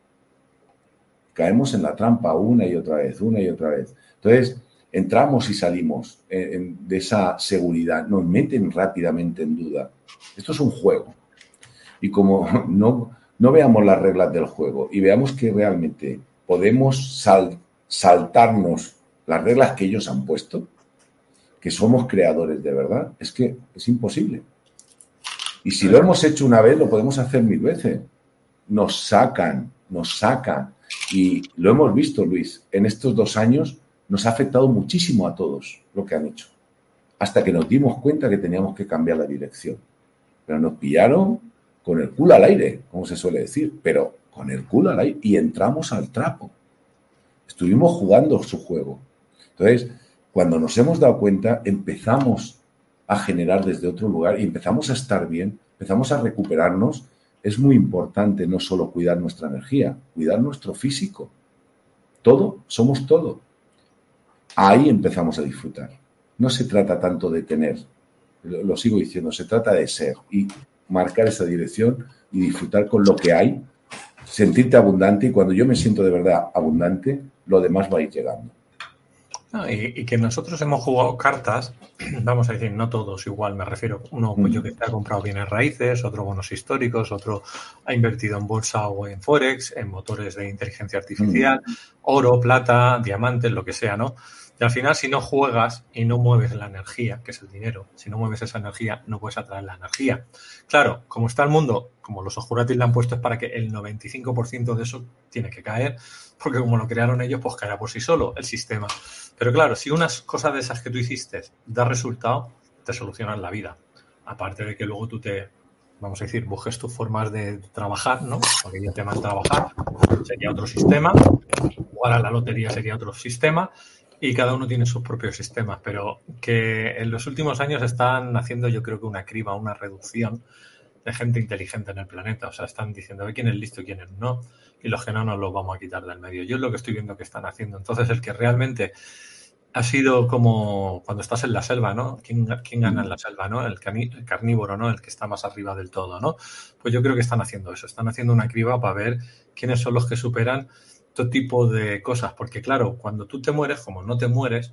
S2: Caemos en la trampa una y otra vez, una y otra vez. Entonces, entramos y salimos eh, de esa seguridad, nos meten rápidamente en duda. Esto es un juego. Y como no, no veamos las reglas del juego y veamos que realmente podemos saltarnos las reglas que ellos han puesto, que somos creadores de verdad, es que es imposible. Y si lo hemos hecho una vez, lo podemos hacer mil veces. Nos sacan, nos sacan. Y lo hemos visto, Luis, en estos dos años nos ha afectado muchísimo a todos lo que han hecho. Hasta que nos dimos cuenta que teníamos que cambiar la dirección. Pero nos pillaron con el culo al aire, como se suele decir, pero con el culo al aire y entramos al trapo. Estuvimos jugando su juego. Entonces, cuando nos hemos dado cuenta, empezamos a generar desde otro lugar y empezamos a estar bien, empezamos a recuperarnos es muy importante no solo cuidar nuestra energía, cuidar nuestro físico. Todo, somos todo. Ahí empezamos a disfrutar. No se trata tanto de tener, lo sigo diciendo, se trata de ser y marcar esa dirección y disfrutar con lo que hay, sentirte abundante y cuando yo me siento de verdad abundante, lo demás va a ir llegando
S1: y, que nosotros hemos jugado cartas, vamos a decir, no todos igual, me refiero, uno pues yo que ha comprado bienes raíces, otro bonos históricos, otro ha invertido en bolsa o en forex, en motores de inteligencia artificial, oro, plata, diamantes, lo que sea, ¿no? Y al final, si no juegas y no mueves la energía, que es el dinero, si no mueves esa energía, no puedes atraer la energía. Claro, como está el mundo, como los ojuratis le han puesto, es para que el 95% de eso tiene que caer, porque como lo crearon ellos, pues caerá por sí solo el sistema. Pero claro, si unas cosas de esas que tú hiciste da resultado, te solucionan la vida. Aparte de que luego tú te, vamos a decir, busques tus formas de trabajar, ¿no? Porque ya de trabajar sería otro sistema, jugar a la lotería sería otro sistema, y cada uno tiene sus propios sistemas, pero que en los últimos años están haciendo yo creo que una criba, una reducción de gente inteligente en el planeta. O sea, están diciendo quién es listo y quién es no, y los que no nos los vamos a quitar del medio. Yo es lo que estoy viendo que están haciendo. Entonces, el que realmente ha sido como cuando estás en la selva, ¿no? ¿Quién, gana en la selva, ¿no? El, carnívoro, ¿no? El que está más arriba del todo, ¿no? Pues yo creo que están haciendo eso, están haciendo una criba para ver quiénes son los que superan todo tipo de cosas, porque claro, cuando tú te mueres, como no te mueres,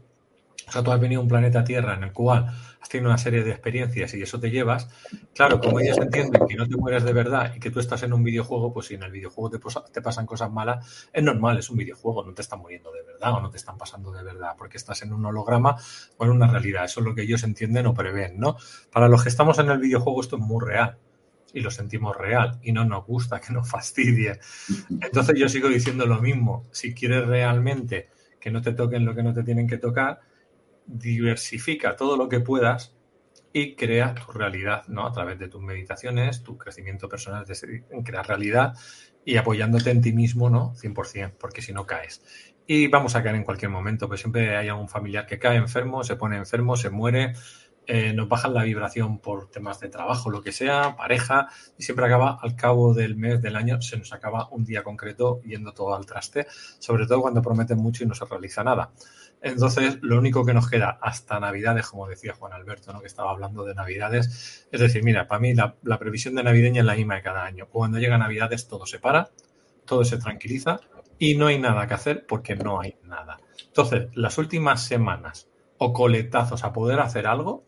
S1: o sea, tú has venido a un planeta Tierra en el cual has tenido una serie de experiencias y eso te llevas. Claro, como ellos entienden que no te mueres de verdad y que tú estás en un videojuego, pues si en el videojuego te, te pasan cosas malas, es normal, es un videojuego, no te están muriendo de verdad o no te están pasando de verdad, porque estás en un holograma o en una realidad. Eso es lo que ellos entienden o prevén, ¿no? Para los que estamos en el videojuego esto es muy real y lo sentimos real y no nos gusta que nos fastidie. Entonces yo sigo diciendo lo mismo. Si quieres realmente que no te toquen lo que no te tienen que tocar, diversifica todo lo que puedas y crea tu realidad, ¿no? A través de tus meditaciones, tu crecimiento personal, de crear realidad y apoyándote en ti mismo, ¿no? 100%, porque si no caes. Y vamos a caer en cualquier momento, pues siempre hay algún familiar que cae enfermo, se pone enfermo, se muere, eh, nos bajan la vibración por temas de trabajo, lo que sea, pareja, y siempre acaba al cabo del mes, del año, se nos acaba un día concreto yendo todo al traste, sobre todo cuando prometen mucho y no se realiza nada. Entonces, lo único que nos queda hasta Navidades, como decía Juan Alberto, ¿no? que estaba hablando de Navidades, es decir, mira, para mí la, previsión de navideña es la misma de cada año. Cuando llega Navidades todo se para, todo se tranquiliza y no hay nada que hacer porque no hay nada. Entonces, las últimas semanas o coletazos a poder hacer algo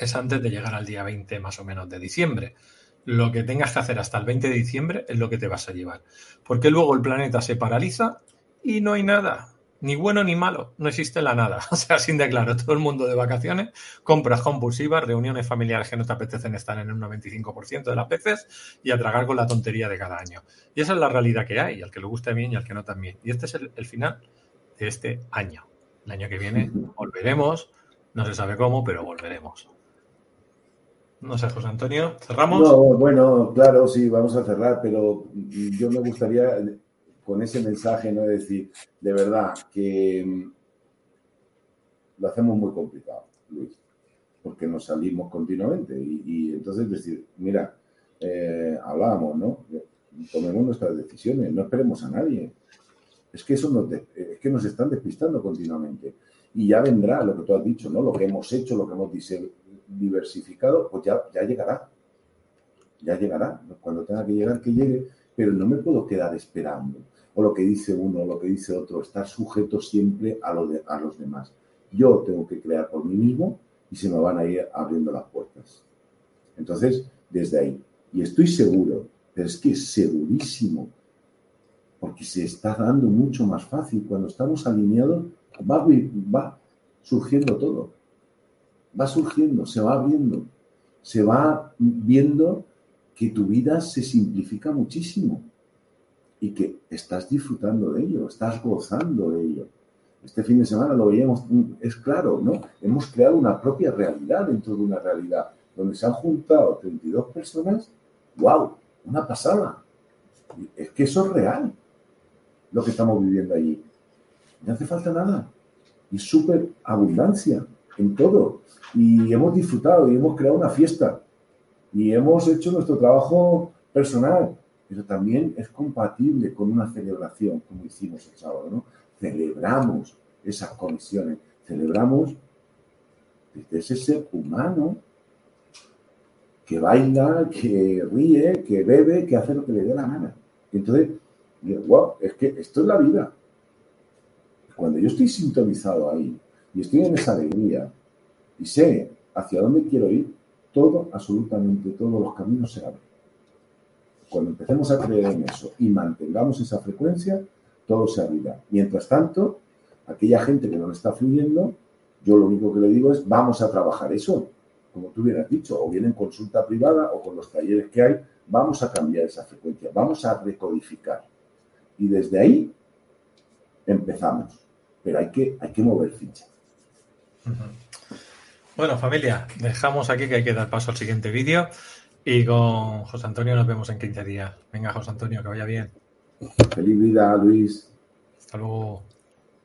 S1: es antes de llegar al día 20 más o menos de diciembre. Lo que tengas que hacer hasta el 20 de diciembre es lo que te vas a llevar. Porque luego el planeta se paraliza y no hay nada ni bueno ni malo, no existe la nada. O sea, sin declaro, todo el mundo de vacaciones, compras compulsivas, reuniones familiares que no te apetecen estar en el 95% de las veces y a tragar con la tontería de cada año. Y esa es la realidad que hay, al que le guste bien y al que no también. Y este es el, final de este año. El año que viene volveremos, no se sabe cómo, pero volveremos. No sé, José Antonio, ¿cerramos?
S2: No, bueno, claro, sí, vamos a cerrar, pero yo me gustaría con ese mensaje, ¿no? Decir, de verdad que mm, lo hacemos muy complicado, Luis, porque nos salimos continuamente. Y, entonces decir, mira, eh, hablábamos, ¿no? Tomemos nuestras decisiones, no esperemos a nadie. Es que eso nos, es que nos están despistando continuamente. Y ya vendrá lo que tú has dicho, ¿no? Lo que hemos hecho, lo que hemos diversificado, pues ya, ya llegará. Ya llegará. Cuando tenga que llegar, que llegue. Pero no me puedo quedar esperando o lo que dice uno o lo que dice otro, está sujeto siempre a, lo de, a los demás. Yo tengo que crear por mí mismo y se me van a ir abriendo las puertas. Entonces, desde ahí. Y estoy seguro, pero es que segurísimo, porque se está dando mucho más fácil. Cuando estamos alineados, va, va surgiendo todo. Va surgiendo, se va abriendo. Se va viendo que tu vida se simplifica muchísimo y que estás disfrutando de ello, estás gozando de ello. Este fin de semana lo veíamos, es claro, ¿no? Hemos creado una propia realidad dentro de una realidad, donde se han juntado 32 personas, ¡wow! Una pasada. Es que eso es real, lo que estamos viviendo allí. No hace falta nada. Y súper abundancia en todo. Y hemos disfrutado y hemos creado una fiesta. Y hemos hecho nuestro trabajo personal, pero también es compatible con una celebración, como hicimos el sábado, ¿no? Celebramos esas conexiones, celebramos desde ese ser humano que baila, que ríe, que bebe, que hace lo que le dé la gana. Y entonces, wow, es que esto es la vida. Cuando yo estoy sintonizado ahí y estoy en esa alegría y sé hacia dónde quiero ir, todo, absolutamente todos los caminos se abren. Cuando empecemos a creer en eso y mantengamos esa frecuencia, todo se abrirá. Mientras tanto, aquella gente que no está fluyendo, yo lo único que le digo es, vamos a trabajar eso, como tú hubieras dicho, o bien en consulta privada o con los talleres que hay, vamos a cambiar esa frecuencia, vamos a recodificar. Y desde ahí empezamos. Pero hay que, hay que mover ficha.
S1: Bueno, familia, dejamos aquí que hay que dar paso al siguiente vídeo. Y con José Antonio nos vemos en 15 días. Venga, José Antonio, que vaya bien.
S2: Feliz vida, Luis.
S1: Hasta luego.